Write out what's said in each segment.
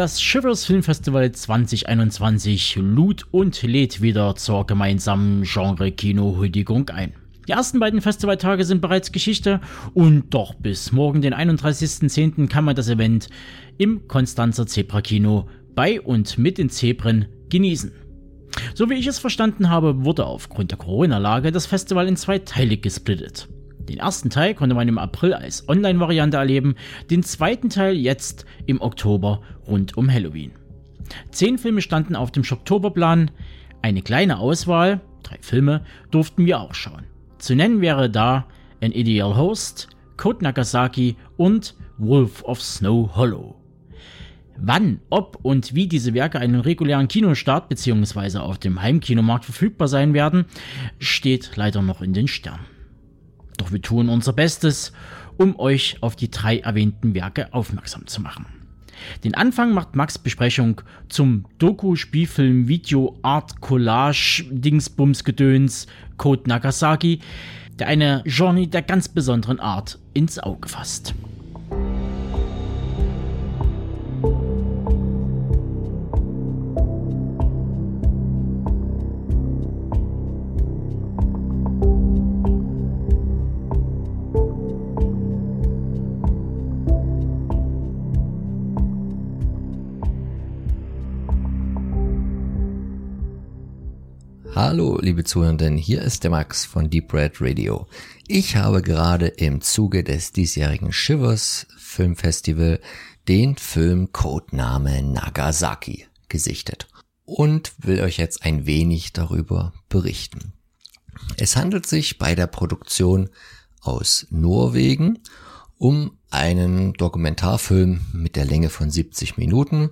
Das Shivers Filmfestival 2021 lud und lädt wieder zur gemeinsamen Genre-Kino-Huldigung ein. Die ersten beiden Festivaltage sind bereits Geschichte und doch bis morgen, den 31.10., kann man das Event im Konstanzer Zebra Kino bei und mit den Zebren genießen. So wie ich es verstanden habe, wurde aufgrund der Corona-Lage das Festival in zwei Teile gesplittet. Den ersten Teil konnte man im April als Online-Variante erleben, den zweiten Teil jetzt im Oktober rund um Halloween. Zehn Filme standen auf dem Schocktoberplan, eine kleine Auswahl, drei Filme, durften wir auch schauen. Zu nennen wäre da An Ideal Host, Code Nagasaki und Wolf of Snow Hollow. Wann, ob und wie diese Werke einen regulären Kinostart bzw. auf dem Heimkinomarkt verfügbar sein werden, steht leider noch in den Sternen. Doch wir tun unser Bestes, um euch auf die drei erwähnten Werke aufmerksam zu machen. Den Anfang macht Max Besprechung zum Doku-Spielfilm Video Art Collage Dingsbums Gedöns Code Nagasaki, der eine Journey der ganz besonderen Art ins Auge fasst. Hallo, liebe Zuhörenden, hier ist der Max von Deep Red Radio. Ich habe gerade im Zuge des diesjährigen Shivers Filmfestival den Film Codename Nagasaki gesichtet und will euch jetzt ein wenig darüber berichten. Es handelt sich bei der Produktion aus Norwegen um einen Dokumentarfilm mit der Länge von 70 Minuten.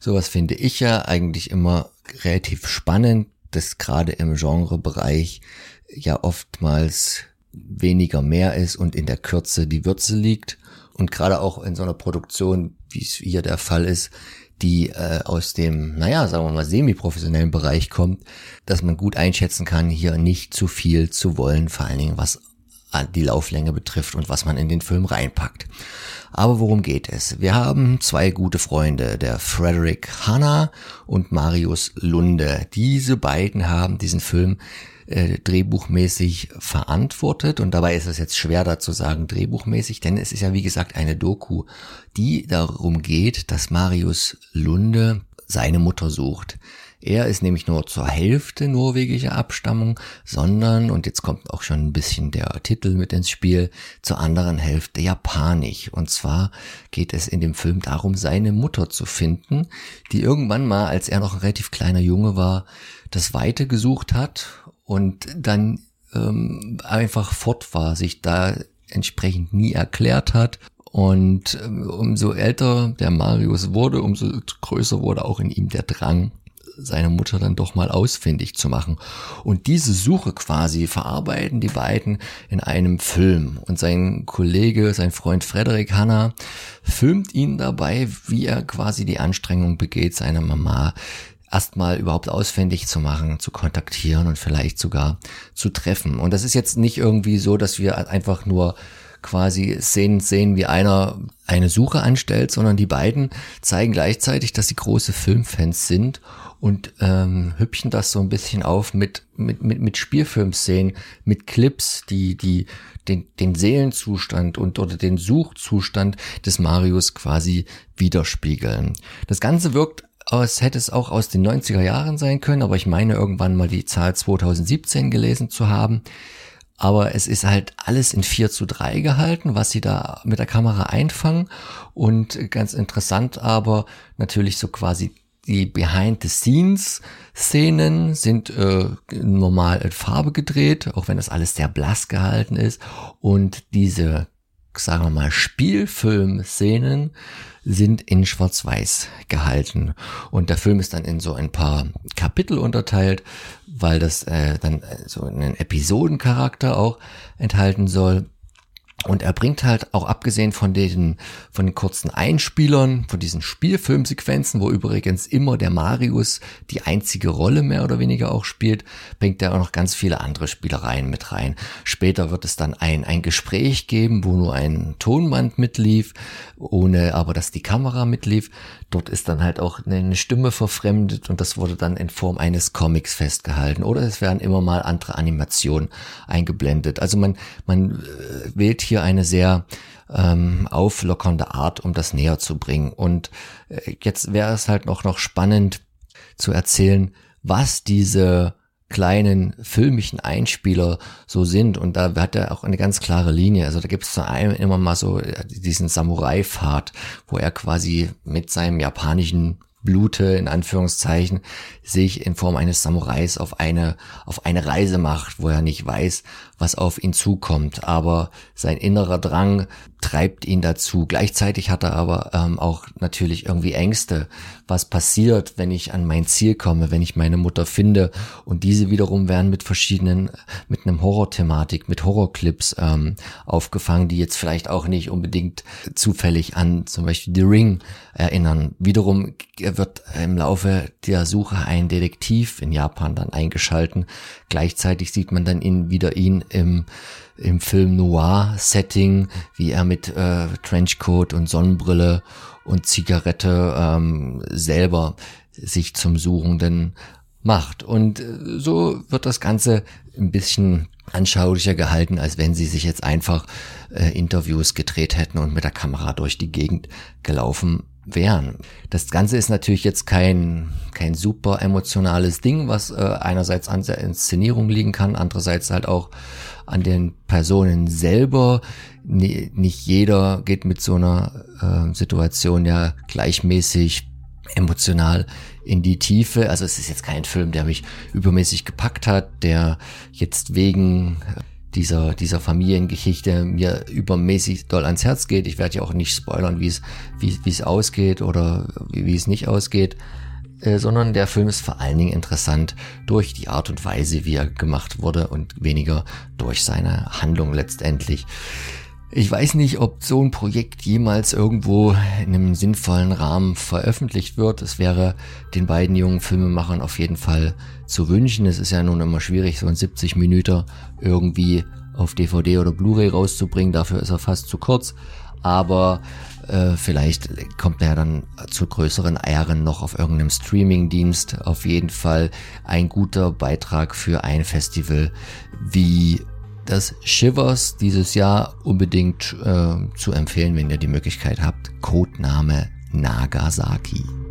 Sowas finde ich ja eigentlich immer relativ spannend, das gerade im Genrebereich ja oftmals weniger mehr ist und in der Kürze die Würze liegt. Und gerade auch in so einer Produktion, wie es hier der Fall ist, die äh, aus dem, naja, sagen wir mal, semi-professionellen Bereich kommt, dass man gut einschätzen kann, hier nicht zu viel zu wollen, vor allen Dingen was die Lauflänge betrifft und was man in den Film reinpackt. Aber worum geht es? Wir haben zwei gute Freunde, der Frederick Hanna und Marius Lunde. Diese beiden haben diesen Film äh, drehbuchmäßig verantwortet und dabei ist es jetzt schwer dazu sagen drehbuchmäßig, denn es ist ja wie gesagt eine Doku, die darum geht, dass Marius Lunde seine Mutter sucht. Er ist nämlich nur zur Hälfte norwegischer Abstammung, sondern, und jetzt kommt auch schon ein bisschen der Titel mit ins Spiel, zur anderen Hälfte japanisch. Und zwar geht es in dem Film darum, seine Mutter zu finden, die irgendwann mal, als er noch ein relativ kleiner Junge war, das Weite gesucht hat und dann ähm, einfach fort war, sich da entsprechend nie erklärt hat und ähm, umso älter der Marius wurde, umso größer wurde auch in ihm der Drang, seine Mutter dann doch mal ausfindig zu machen. Und diese Suche quasi verarbeiten die beiden in einem Film. Und sein Kollege, sein Freund Frederik Hanna, filmt ihn dabei, wie er quasi die Anstrengung begeht, seine Mama erstmal überhaupt ausfindig zu machen, zu kontaktieren und vielleicht sogar zu treffen. Und das ist jetzt nicht irgendwie so, dass wir einfach nur quasi sehen, sehen, wie einer eine Suche anstellt, sondern die beiden zeigen gleichzeitig, dass sie große Filmfans sind und ähm, hübschen das so ein bisschen auf mit, mit, mit, mit Spielfilmszenen, mit Clips, die, die den, den Seelenzustand und oder den Suchzustand des Marius quasi widerspiegeln. Das Ganze wirkt aus, hätte es auch aus den 90er Jahren sein können, aber ich meine irgendwann mal die Zahl 2017 gelesen zu haben. Aber es ist halt alles in 4 zu 3 gehalten, was sie da mit der Kamera einfangen. Und ganz interessant aber natürlich so quasi die Behind-the-Scenes-Szenen sind äh, normal in Farbe gedreht, auch wenn das alles sehr blass gehalten ist. Und diese, sagen wir mal, Spielfilm-Szenen sind in Schwarz-Weiß gehalten. Und der Film ist dann in so ein paar Kapitel unterteilt, weil das äh, dann so einen Episodencharakter auch enthalten soll. Und er bringt halt auch abgesehen von den, von den kurzen Einspielern, von diesen Spielfilmsequenzen, wo übrigens immer der Marius die einzige Rolle mehr oder weniger auch spielt, bringt er auch noch ganz viele andere Spielereien mit rein. Später wird es dann ein, ein Gespräch geben, wo nur ein Tonband mitlief, ohne aber dass die Kamera mitlief. Dort ist dann halt auch eine Stimme verfremdet und das wurde dann in Form eines Comics festgehalten. Oder es werden immer mal andere Animationen eingeblendet. Also man, man äh, hier eine sehr ähm, auflockernde Art, um das näher zu bringen. Und äh, jetzt wäre es halt noch, noch spannend zu erzählen, was diese kleinen filmischen Einspieler so sind. Und da hat er auch eine ganz klare Linie. Also da gibt es zu einem immer mal so äh, diesen Samurai-Pfad, wo er quasi mit seinem japanischen Blute, in Anführungszeichen, sich in Form eines Samurais auf eine, auf eine Reise macht, wo er nicht weiß, was auf ihn zukommt. Aber sein innerer Drang treibt ihn dazu. Gleichzeitig hat er aber ähm, auch natürlich irgendwie Ängste. Was passiert, wenn ich an mein Ziel komme, wenn ich meine Mutter finde? Und diese wiederum werden mit verschiedenen, mit einem Horror-Thematik, mit Horrorclips ähm, aufgefangen, die jetzt vielleicht auch nicht unbedingt zufällig an zum Beispiel The Ring erinnern. Wiederum wird im Laufe der Suche ein Detektiv in Japan dann eingeschalten. Gleichzeitig sieht man dann ihn wieder ihn im im Film Noir-Setting, wie er mit äh, Trenchcoat und Sonnenbrille und Zigarette ähm, selber sich zum Suchenden macht. Und äh, so wird das Ganze ein bisschen anschaulicher gehalten, als wenn sie sich jetzt einfach äh, Interviews gedreht hätten und mit der Kamera durch die Gegend gelaufen wären. Das Ganze ist natürlich jetzt kein, kein super emotionales Ding, was äh, einerseits an der Inszenierung liegen kann, andererseits halt auch an den Personen selber. nicht jeder geht mit so einer äh, Situation ja gleichmäßig emotional in die Tiefe. Also es ist jetzt kein Film, der mich übermäßig gepackt hat, der jetzt wegen dieser, dieser Familiengeschichte mir übermäßig doll ans Herz geht. Ich werde ja auch nicht spoilern, wie es, wie, wie es ausgeht oder wie, wie es nicht ausgeht. Äh, sondern der Film ist vor allen Dingen interessant durch die Art und Weise, wie er gemacht wurde und weniger durch seine Handlung letztendlich. Ich weiß nicht, ob so ein Projekt jemals irgendwo in einem sinnvollen Rahmen veröffentlicht wird. Es wäre den beiden jungen Filmemachern auf jeden Fall zu wünschen. Es ist ja nun immer schwierig, so ein 70 Minuten irgendwie auf DVD oder Blu-ray rauszubringen. Dafür ist er fast zu kurz. Aber äh, vielleicht kommt er dann zu größeren Ehren noch auf irgendeinem Streaming-Dienst. Auf jeden Fall ein guter Beitrag für ein Festival wie das Shivers dieses Jahr unbedingt äh, zu empfehlen, wenn ihr die Möglichkeit habt. Codename Nagasaki.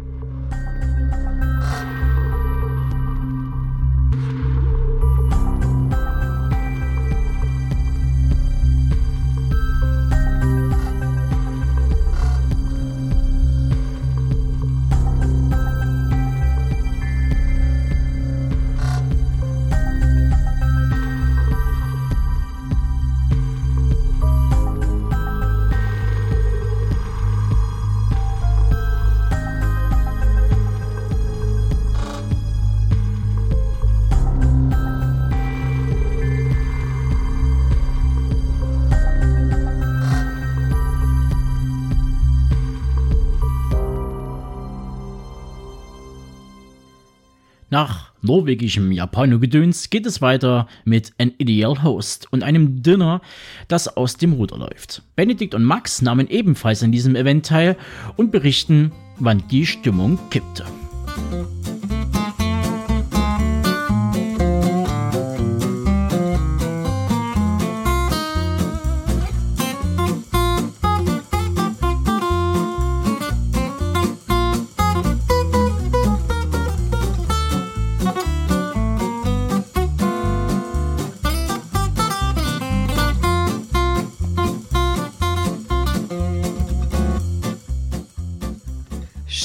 Nach norwegischem Japanogedöns geht es weiter mit An Ideal Host und einem Dinner, das aus dem Ruder läuft. Benedikt und Max nahmen ebenfalls an diesem Event teil und berichten, wann die Stimmung kippte.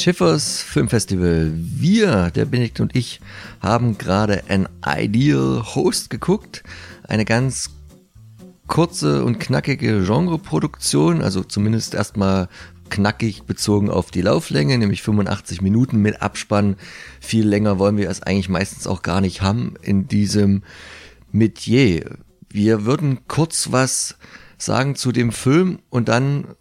Schiffers Filmfestival. Wir, der Benedikt und ich, haben gerade ein Ideal Host geguckt. Eine ganz kurze und knackige Genreproduktion, also zumindest erstmal knackig bezogen auf die Lauflänge, nämlich 85 Minuten mit Abspann. Viel länger wollen wir es eigentlich meistens auch gar nicht haben in diesem Metier. Wir würden kurz was sagen zu dem Film und dann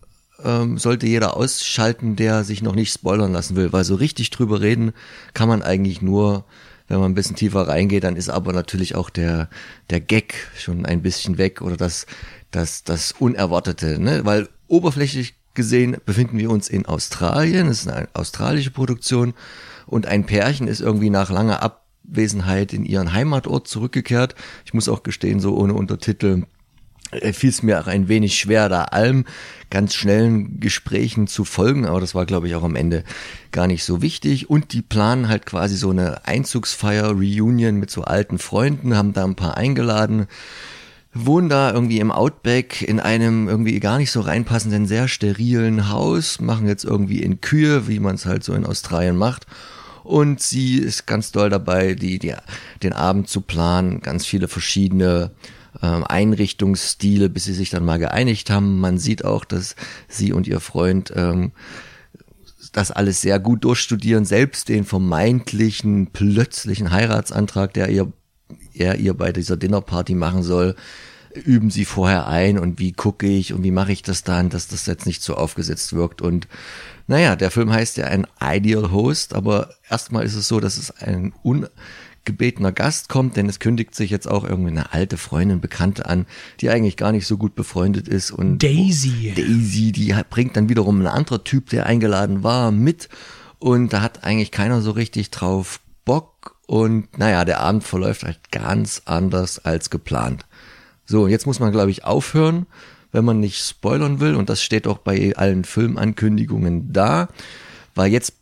ähm, sollte jeder ausschalten, der sich noch nicht spoilern lassen will, weil so richtig drüber reden kann man eigentlich nur, wenn man ein bisschen tiefer reingeht, dann ist aber natürlich auch der, der Gag schon ein bisschen weg oder das, das, das Unerwartete, ne? weil oberflächlich gesehen befinden wir uns in Australien, es ist eine australische Produktion und ein Pärchen ist irgendwie nach langer Abwesenheit in ihren Heimatort zurückgekehrt. Ich muss auch gestehen, so ohne Untertitel fiel es mir auch ein wenig schwer, da allem ganz schnellen Gesprächen zu folgen, aber das war, glaube ich, auch am Ende gar nicht so wichtig. Und die planen halt quasi so eine Einzugsfeier, Reunion mit so alten Freunden, haben da ein paar eingeladen, wohnen da irgendwie im Outback in einem irgendwie gar nicht so reinpassenden, sehr sterilen Haus, machen jetzt irgendwie in Kühe, wie man es halt so in Australien macht. Und sie ist ganz doll dabei, die, die, den Abend zu planen, ganz viele verschiedene Einrichtungsstile, bis sie sich dann mal geeinigt haben. Man sieht auch, dass sie und ihr Freund ähm, das alles sehr gut durchstudieren, selbst den vermeintlichen plötzlichen Heiratsantrag, der ihr er ihr bei dieser Dinnerparty machen soll, üben sie vorher ein und wie gucke ich und wie mache ich das dann, dass das jetzt nicht so aufgesetzt wirkt. Und naja, der Film heißt ja ein Ideal Host, aber erstmal ist es so, dass es ein ungebetener Gast kommt, denn es kündigt sich jetzt auch irgendwie eine alte Freundin, Bekannte an, die eigentlich gar nicht so gut befreundet ist. Und Daisy. Daisy, die bringt dann wiederum ein anderer Typ, der eingeladen war, mit. Und da hat eigentlich keiner so richtig drauf Bock. Und naja, der Abend verläuft halt ganz anders als geplant. So, jetzt muss man, glaube ich, aufhören, wenn man nicht spoilern will. Und das steht auch bei allen Filmankündigungen da. Weil jetzt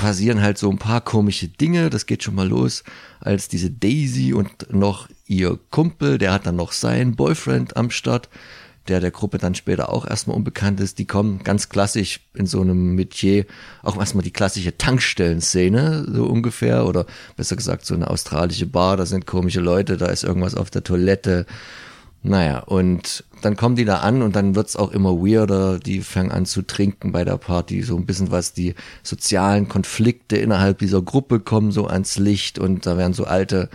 passieren halt so ein paar komische Dinge. Das geht schon mal los, als diese Daisy und noch ihr Kumpel, der hat dann noch seinen Boyfriend am Start, der der Gruppe dann später auch erstmal unbekannt ist. Die kommen ganz klassisch in so einem Metier, auch erstmal die klassische Tankstellenszene, so ungefähr, oder besser gesagt so eine australische Bar, da sind komische Leute, da ist irgendwas auf der Toilette naja, und dann kommen die da an und dann wird's auch immer weirder. Die fangen an zu trinken bei der Party, so ein bisschen was die sozialen Konflikte innerhalb dieser Gruppe kommen so ans Licht und da werden so alte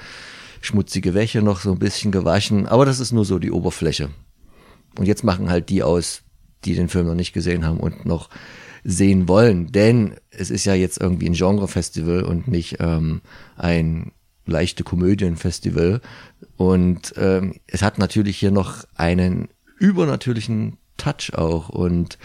schmutzige Wäsche noch so ein bisschen gewaschen. Aber das ist nur so die Oberfläche. Und jetzt machen halt die aus, die den Film noch nicht gesehen haben und noch sehen wollen. Denn es ist ja jetzt irgendwie ein Genrefestival und nicht ähm, ein leichte Komödienfestival. Und ähm, es hat natürlich hier noch einen übernatürlichen Touch auch. Und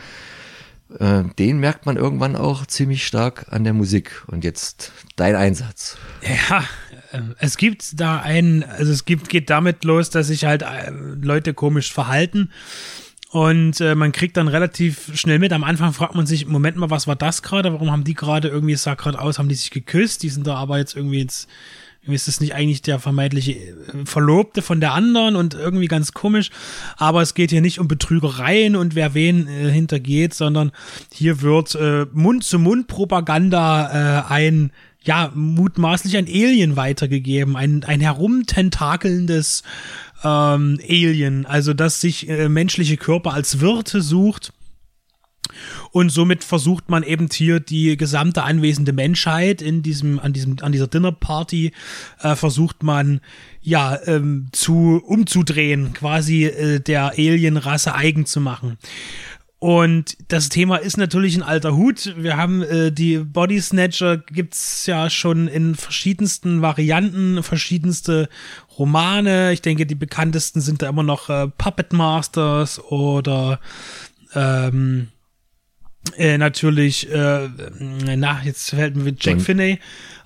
äh, den merkt man irgendwann auch ziemlich stark an der Musik. Und jetzt dein Einsatz. Ja, äh, es gibt da einen, also es gibt, geht damit los, dass sich halt äh, Leute komisch verhalten. Und äh, man kriegt dann relativ schnell mit. Am Anfang fragt man sich, Moment mal, was war das gerade? Warum haben die gerade irgendwie, es sah gerade aus, haben die sich geküsst? Die sind da aber jetzt irgendwie jetzt ist das nicht eigentlich der vermeintliche äh, Verlobte von der anderen und irgendwie ganz komisch. Aber es geht hier nicht um Betrügereien und wer wen äh, hintergeht, sondern hier wird äh, Mund-zu-Mund-Propaganda äh, ein ja, mutmaßlich ein Alien weitergegeben, ein, ein herumtentakelndes ähm, Alien, also das sich äh, menschliche Körper als Wirte sucht und somit versucht man eben hier die gesamte anwesende Menschheit in diesem, an diesem, an dieser Dinnerparty, äh, versucht man ja ähm, zu umzudrehen, quasi äh, der Alienrasse eigen zu machen. Und das Thema ist natürlich ein alter Hut. Wir haben äh, die Body Snatcher gibt's ja schon in verschiedensten Varianten, verschiedenste Romane. Ich denke, die bekanntesten sind da immer noch äh, Puppet Masters oder ähm, äh, natürlich, äh, na, jetzt fällt mir Jack John, Finney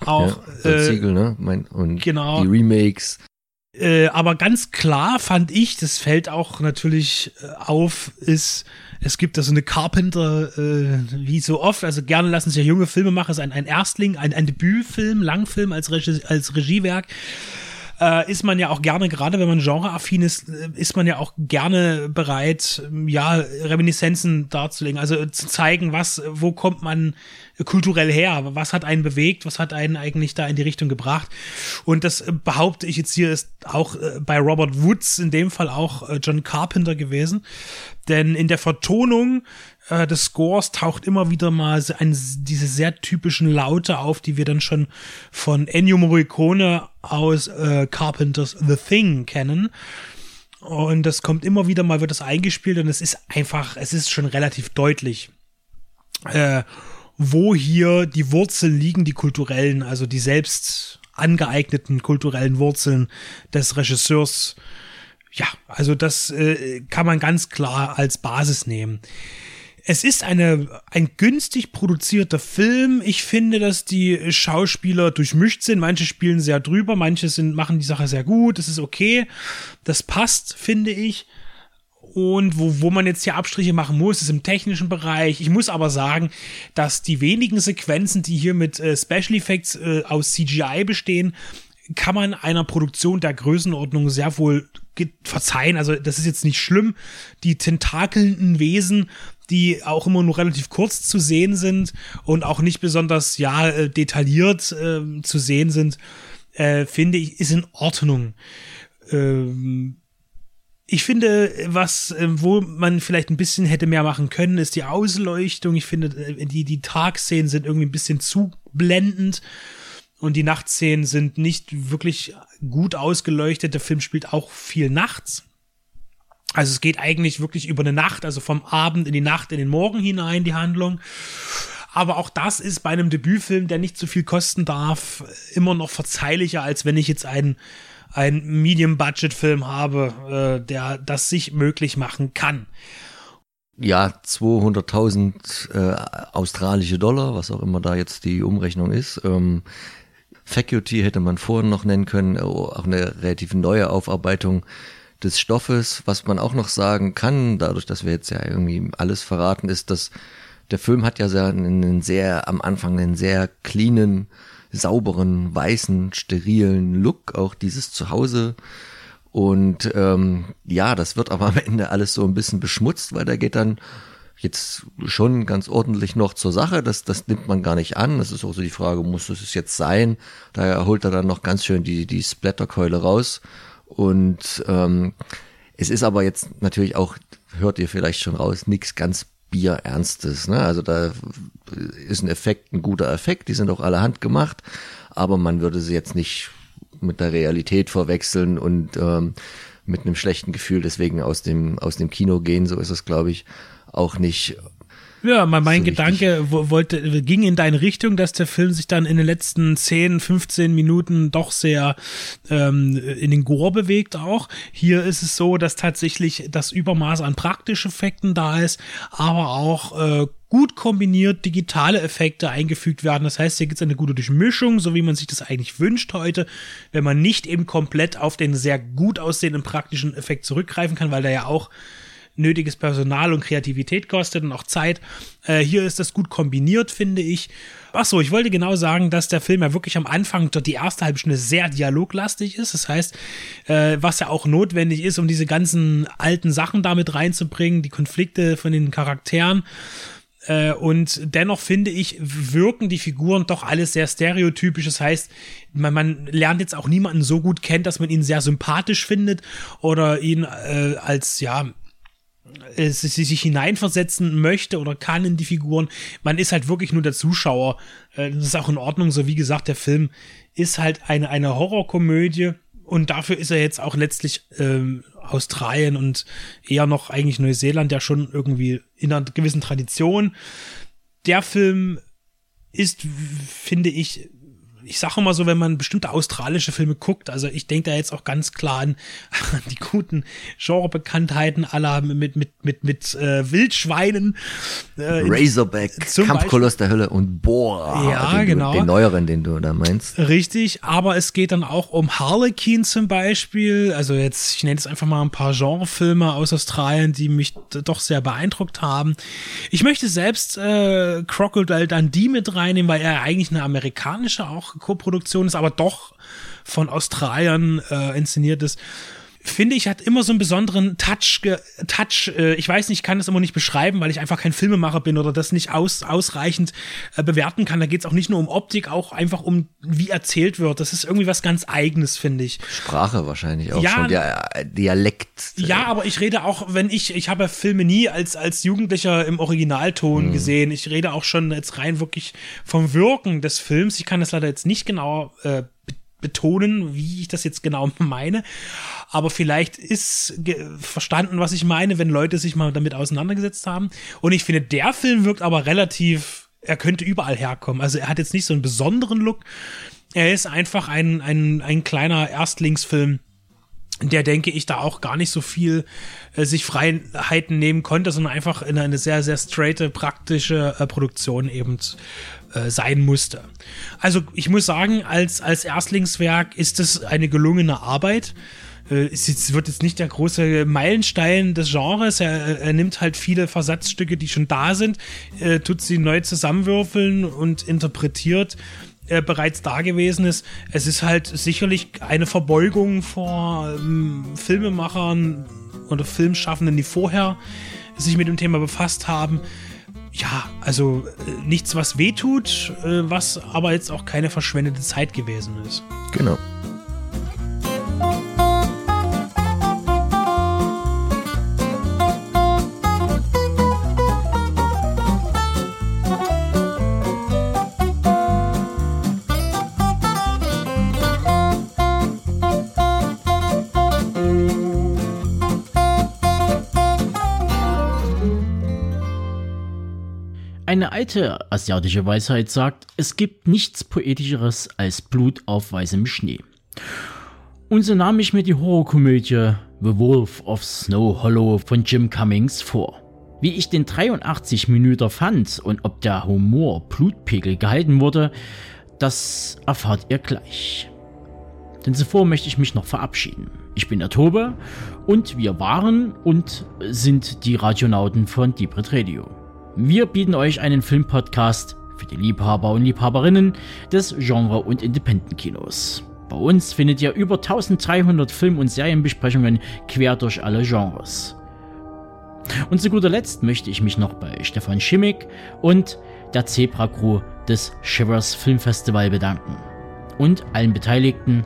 auch. Ja, äh, Siegel, ne? Mein, und genau. die Remakes. Äh, aber ganz klar fand ich, das fällt auch natürlich äh, auf, ist, es gibt da so eine Carpenter, äh, wie so oft, also gerne lassen sich ja junge Filmemacher, ist ein, ein Erstling, ein, ein Debütfilm, Langfilm als, Regie, als Regiewerk äh, ist man ja auch gerne, gerade wenn man genreaffin ist, äh, ist man ja auch gerne bereit, ja, Reminiszenzen darzulegen, also zu zeigen, was, wo kommt man kulturell her, was hat einen bewegt, was hat einen eigentlich da in die Richtung gebracht. Und das äh, behaupte ich jetzt hier ist auch äh, bei Robert Woods in dem Fall auch John Carpenter gewesen. Denn in der Vertonung äh, des Scores taucht immer wieder mal ein, diese sehr typischen Laute auf, die wir dann schon von Ennio Morricone aus äh, Carpenters The Thing kennen. Und das kommt immer wieder mal, wird das eingespielt und es ist einfach, es ist schon relativ deutlich, äh, wo hier die Wurzeln liegen, die kulturellen, also die selbst angeeigneten kulturellen Wurzeln des Regisseurs. Ja, also das äh, kann man ganz klar als Basis nehmen. Es ist eine, ein günstig produzierter Film. Ich finde, dass die Schauspieler durchmischt sind. Manche spielen sehr drüber, manche sind, machen die Sache sehr gut. Das ist okay. Das passt, finde ich. Und wo, wo man jetzt hier Abstriche machen muss, ist im technischen Bereich. Ich muss aber sagen, dass die wenigen Sequenzen, die hier mit äh, Special Effects äh, aus CGI bestehen, kann man einer Produktion der Größenordnung sehr wohl verzeihen. Also das ist jetzt nicht schlimm. Die tentakelnden Wesen die auch immer nur relativ kurz zu sehen sind und auch nicht besonders ja äh, detailliert äh, zu sehen sind, äh, finde ich, ist in Ordnung. Ähm, ich finde, was, äh, wo man vielleicht ein bisschen hätte mehr machen können, ist die Ausleuchtung. Ich finde, äh, die, die Tagszenen sind irgendwie ein bisschen zu blendend und die Nachtszenen sind nicht wirklich gut ausgeleuchtet. Der Film spielt auch viel nachts. Also es geht eigentlich wirklich über eine Nacht, also vom Abend in die Nacht, in den Morgen hinein, die Handlung. Aber auch das ist bei einem Debütfilm, der nicht zu viel kosten darf, immer noch verzeihlicher, als wenn ich jetzt einen, einen Medium-Budget-Film habe, äh, der das sich möglich machen kann. Ja, 200.000 äh, australische Dollar, was auch immer da jetzt die Umrechnung ist. Ähm, Faculty hätte man vorhin noch nennen können, auch eine relativ neue Aufarbeitung des Stoffes. Was man auch noch sagen kann, dadurch, dass wir jetzt ja irgendwie alles verraten, ist, dass der Film hat ja sehr, einen sehr, am Anfang einen sehr cleanen, sauberen, weißen, sterilen Look, auch dieses Zuhause. Und ähm, ja, das wird aber am Ende alles so ein bisschen beschmutzt, weil da geht dann jetzt schon ganz ordentlich noch zur Sache. Das, das nimmt man gar nicht an. Das ist auch so die Frage, muss es jetzt sein? Daher holt er dann noch ganz schön die, die Splatterkeule raus und ähm, es ist aber jetzt natürlich auch, hört ihr vielleicht schon raus, nichts ganz Bierernstes. Ne? Also da ist ein Effekt, ein guter Effekt, die sind auch alle handgemacht, aber man würde sie jetzt nicht mit der Realität verwechseln und ähm, mit einem schlechten Gefühl deswegen aus dem, aus dem Kino gehen, so ist es, glaube ich, auch nicht. Ja, mein, mein so Gedanke wollte, ging in deine Richtung, dass der Film sich dann in den letzten 10, 15 Minuten doch sehr ähm, in den Gore bewegt auch. Hier ist es so, dass tatsächlich das Übermaß an praktischen Effekten da ist, aber auch äh, gut kombiniert digitale Effekte eingefügt werden. Das heißt, hier gibt es eine gute Durchmischung, so wie man sich das eigentlich wünscht heute, wenn man nicht eben komplett auf den sehr gut aussehenden praktischen Effekt zurückgreifen kann, weil da ja auch nötiges Personal und Kreativität kostet und auch Zeit. Äh, hier ist das gut kombiniert, finde ich. Achso, ich wollte genau sagen, dass der Film ja wirklich am Anfang, dort die erste halbe Stunde sehr dialoglastig ist. Das heißt, äh, was ja auch notwendig ist, um diese ganzen alten Sachen damit reinzubringen, die Konflikte von den Charakteren. Äh, und dennoch finde ich, wirken die Figuren doch alles sehr stereotypisch. Das heißt, man, man lernt jetzt auch niemanden so gut kennen, dass man ihn sehr sympathisch findet oder ihn äh, als, ja, äh, sich hineinversetzen möchte oder kann in die Figuren. Man ist halt wirklich nur der Zuschauer. Äh, das ist auch in Ordnung. So wie gesagt, der Film ist halt eine, eine Horrorkomödie und dafür ist er jetzt auch letztlich ähm, Australien und eher noch eigentlich Neuseeland ja schon irgendwie in einer gewissen Tradition. Der Film ist, finde ich, ich sage immer so, wenn man bestimmte australische Filme guckt, also ich denke da jetzt auch ganz klar an, an die guten Genrebekanntheiten aller mit, mit, mit, mit äh, Wildschweinen. Äh, Razorback, Kampfkoloss der Hölle und Boar. Ja, den genau. Du, den neueren, den du da meinst. Richtig, aber es geht dann auch um Harlequin zum Beispiel. Also jetzt, ich nenne jetzt einfach mal ein paar Genrefilme aus Australien, die mich doch sehr beeindruckt haben. Ich möchte selbst äh, Crocodile Dundee mit reinnehmen, weil er eigentlich eine amerikanische auch Co-Produktion ist, aber doch von Australiern äh, inszeniert ist finde ich, hat immer so einen besonderen Touch. Touch äh, ich weiß nicht, ich kann das immer nicht beschreiben, weil ich einfach kein Filmemacher bin oder das nicht aus, ausreichend äh, bewerten kann. Da geht es auch nicht nur um Optik, auch einfach um, wie erzählt wird. Das ist irgendwie was ganz Eigenes, finde ich. Sprache wahrscheinlich auch ja, schon, der Dialekt. Ja, aber ich rede auch, wenn ich, ich habe Filme nie als, als Jugendlicher im Originalton hm. gesehen. Ich rede auch schon jetzt rein wirklich vom Wirken des Films. Ich kann das leider jetzt nicht genau äh, betonen, wie ich das jetzt genau meine. Aber vielleicht ist verstanden, was ich meine, wenn Leute sich mal damit auseinandergesetzt haben. Und ich finde, der Film wirkt aber relativ, er könnte überall herkommen. Also er hat jetzt nicht so einen besonderen Look. Er ist einfach ein, ein, ein kleiner Erstlingsfilm der denke ich da auch gar nicht so viel äh, sich Freiheiten nehmen konnte, sondern einfach in eine sehr, sehr straighte, praktische äh, Produktion eben äh, sein musste. Also ich muss sagen, als, als Erstlingswerk ist es eine gelungene Arbeit. Äh, es wird jetzt nicht der große Meilenstein des Genres. Er, er nimmt halt viele Versatzstücke, die schon da sind, äh, tut sie neu zusammenwürfeln und interpretiert äh, bereits da gewesen ist. Es ist halt sicherlich eine Verbeugung vor ähm, Filmemachern oder Filmschaffenden, die vorher sich mit dem Thema befasst haben. Ja, also äh, nichts, was wehtut, äh, was aber jetzt auch keine verschwendete Zeit gewesen ist. Genau. Eine alte asiatische Weisheit sagt, es gibt nichts Poetischeres als Blut auf weißem Schnee. Und so nahm ich mir die Horrorkomödie The Wolf of Snow Hollow von Jim Cummings vor. Wie ich den 83 Minuten fand und ob der Humor Blutpegel gehalten wurde, das erfahrt ihr gleich. Denn zuvor möchte ich mich noch verabschieden. Ich bin der Tobe und wir waren und sind die Radionauten von Deep Red Radio. Wir bieten euch einen Filmpodcast für die Liebhaber und Liebhaberinnen des Genre- und Independent-Kinos. Bei uns findet ihr über 1300 Film- und Serienbesprechungen quer durch alle Genres. Und zu guter Letzt möchte ich mich noch bei Stefan Schimmig und der Zebra Crew des Shivers Filmfestival bedanken. Und allen Beteiligten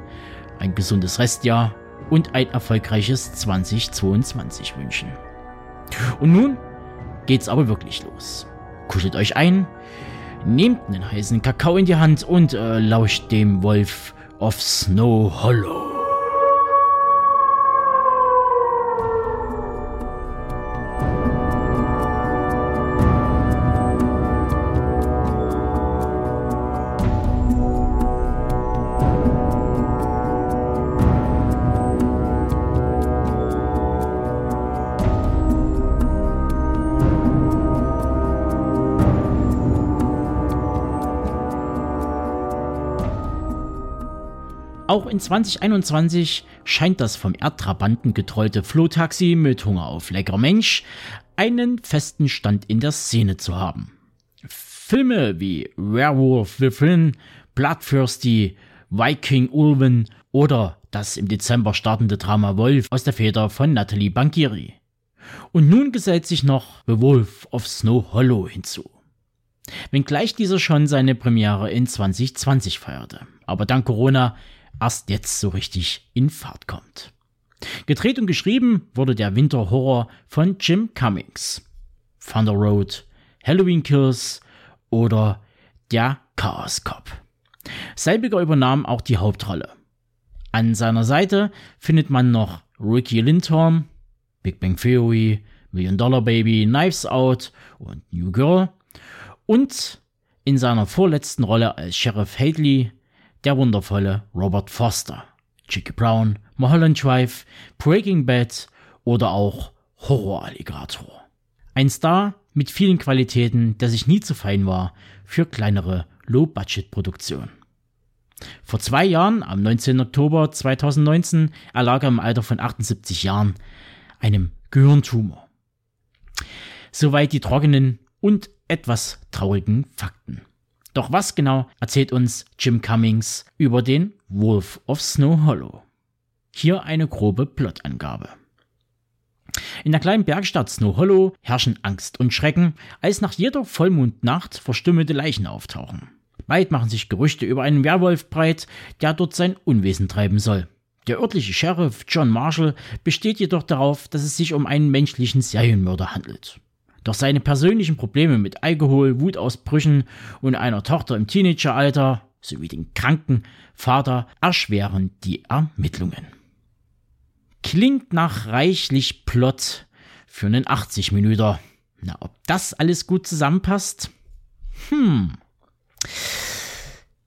ein gesundes Restjahr und ein erfolgreiches 2022 wünschen. Und nun geht's aber wirklich los. Kuschelt euch ein, nehmt einen heißen Kakao in die Hand und äh, lauscht dem Wolf of Snow Hollow. In 2021 scheint das vom Erdtrabanten getrollte Flohtaxi mit Hunger auf leckerer Mensch einen festen Stand in der Szene zu haben. Filme wie Werewolf Within, Bloodthirsty, Viking Ulven oder das im Dezember startende Drama Wolf aus der Feder von Natalie Bankieri. Und nun gesellt sich noch The Wolf of Snow Hollow hinzu. Wenngleich dieser schon seine Premiere in 2020 feierte. Aber dank Corona erst jetzt so richtig in Fahrt kommt. Gedreht und geschrieben wurde der Winterhorror von Jim Cummings. Thunder Road, Halloween Kills oder der Chaos Cop. Selbiger übernahm auch die Hauptrolle. An seiner Seite findet man noch Ricky Lindholm, Big Bang Theory, Million Dollar Baby, Knives Out und New Girl und in seiner vorletzten Rolle als Sheriff Hadley der wundervolle Robert Foster, Jackie Brown, Mulholland Drive, Breaking Bad oder auch Horror-Alligator. Ein Star mit vielen Qualitäten, der sich nie zu fein war für kleinere Low-Budget-Produktionen. Vor zwei Jahren, am 19. Oktober 2019, erlag er im Alter von 78 Jahren einem Gehirntumor. Soweit die trockenen und etwas traurigen Fakten. Doch was genau erzählt uns Jim Cummings über den Wolf of Snow Hollow? Hier eine grobe Plotangabe. In der kleinen Bergstadt Snow Hollow herrschen Angst und Schrecken, als nach jeder Vollmondnacht verstümmelte Leichen auftauchen. Weit machen sich Gerüchte über einen Werwolf breit, der dort sein Unwesen treiben soll. Der örtliche Sheriff John Marshall besteht jedoch darauf, dass es sich um einen menschlichen Serienmörder handelt. Doch seine persönlichen Probleme mit Alkohol, Wutausbrüchen und einer Tochter im Teenageralter sowie den kranken Vater erschweren die Ermittlungen. Klingt nach reichlich Plot für einen 80 Minuten. Na, ob das alles gut zusammenpasst? Hm.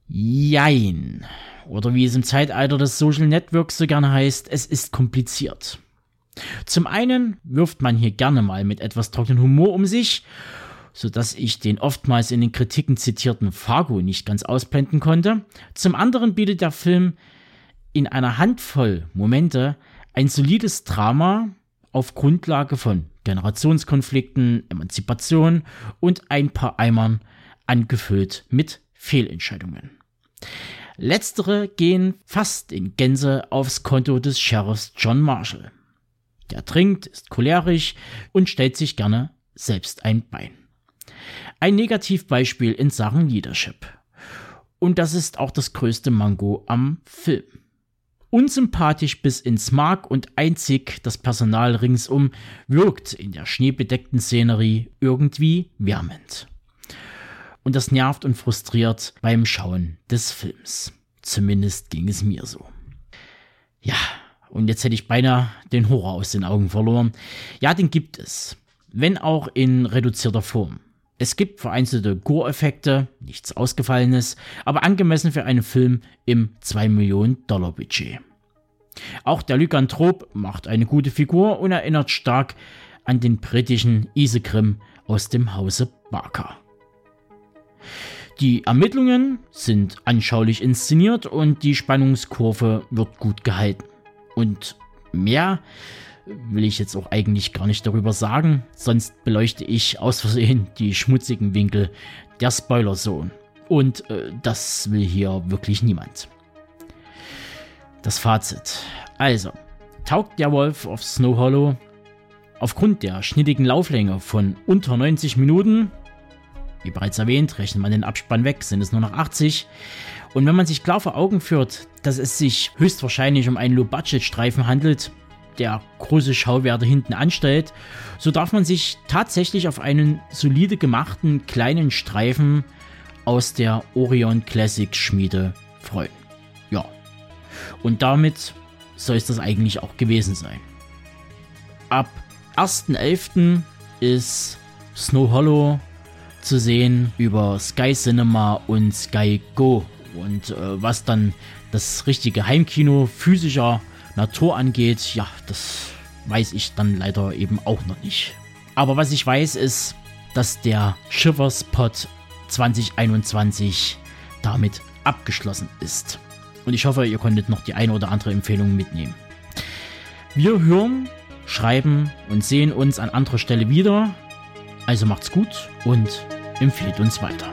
Jein. Oder wie es im Zeitalter des Social Networks so gerne heißt, es ist kompliziert. Zum einen wirft man hier gerne mal mit etwas trockenen Humor um sich, so dass ich den oftmals in den Kritiken zitierten Fargo nicht ganz ausblenden konnte. Zum anderen bietet der Film in einer Handvoll Momente ein solides Drama auf Grundlage von Generationskonflikten, Emanzipation und ein paar Eimern angefüllt mit Fehlentscheidungen. Letztere gehen fast in Gänze aufs Konto des Sheriffs John Marshall. Der trinkt, ist cholerisch und stellt sich gerne selbst ein Bein. Ein Negativbeispiel in Sachen Leadership. Und das ist auch das größte Mango am Film. Unsympathisch bis ins Mark und einzig das Personal ringsum wirkt in der schneebedeckten Szenerie irgendwie wärmend. Und das nervt und frustriert beim Schauen des Films. Zumindest ging es mir so. Ja, und jetzt hätte ich beinahe den Horror aus den Augen verloren. Ja, den gibt es. Wenn auch in reduzierter Form. Es gibt vereinzelte Gore-Effekte, nichts Ausgefallenes, aber angemessen für einen Film im 2 Millionen Dollar Budget. Auch der Lykanthrop macht eine gute Figur und erinnert stark an den britischen Isegrim aus dem Hause Barker. Die Ermittlungen sind anschaulich inszeniert und die Spannungskurve wird gut gehalten. Und mehr will ich jetzt auch eigentlich gar nicht darüber sagen, sonst beleuchte ich aus Versehen die schmutzigen Winkel der Spoiler-Zone. Und äh, das will hier wirklich niemand. Das Fazit. Also, taugt der Wolf of Snow Hollow aufgrund der schnittigen Lauflänge von unter 90 Minuten, wie bereits erwähnt, rechnet man den Abspann weg, sind es nur noch 80. Und wenn man sich klar vor Augen führt, dass es sich höchstwahrscheinlich um einen Low-Budget-Streifen handelt, der große Schauwerte hinten anstellt, so darf man sich tatsächlich auf einen solide gemachten kleinen Streifen aus der Orion Classic Schmiede freuen. Ja. Und damit soll es das eigentlich auch gewesen sein. Ab 1.11. ist Snow Hollow zu sehen über Sky Cinema und Sky Go. Und äh, was dann das richtige Heimkino physischer Natur angeht, ja, das weiß ich dann leider eben auch noch nicht. Aber was ich weiß ist, dass der Shivers Pod 2021 damit abgeschlossen ist. Und ich hoffe, ihr konntet noch die eine oder andere Empfehlung mitnehmen. Wir hören, schreiben und sehen uns an anderer Stelle wieder. Also macht's gut und empfehlt uns weiter.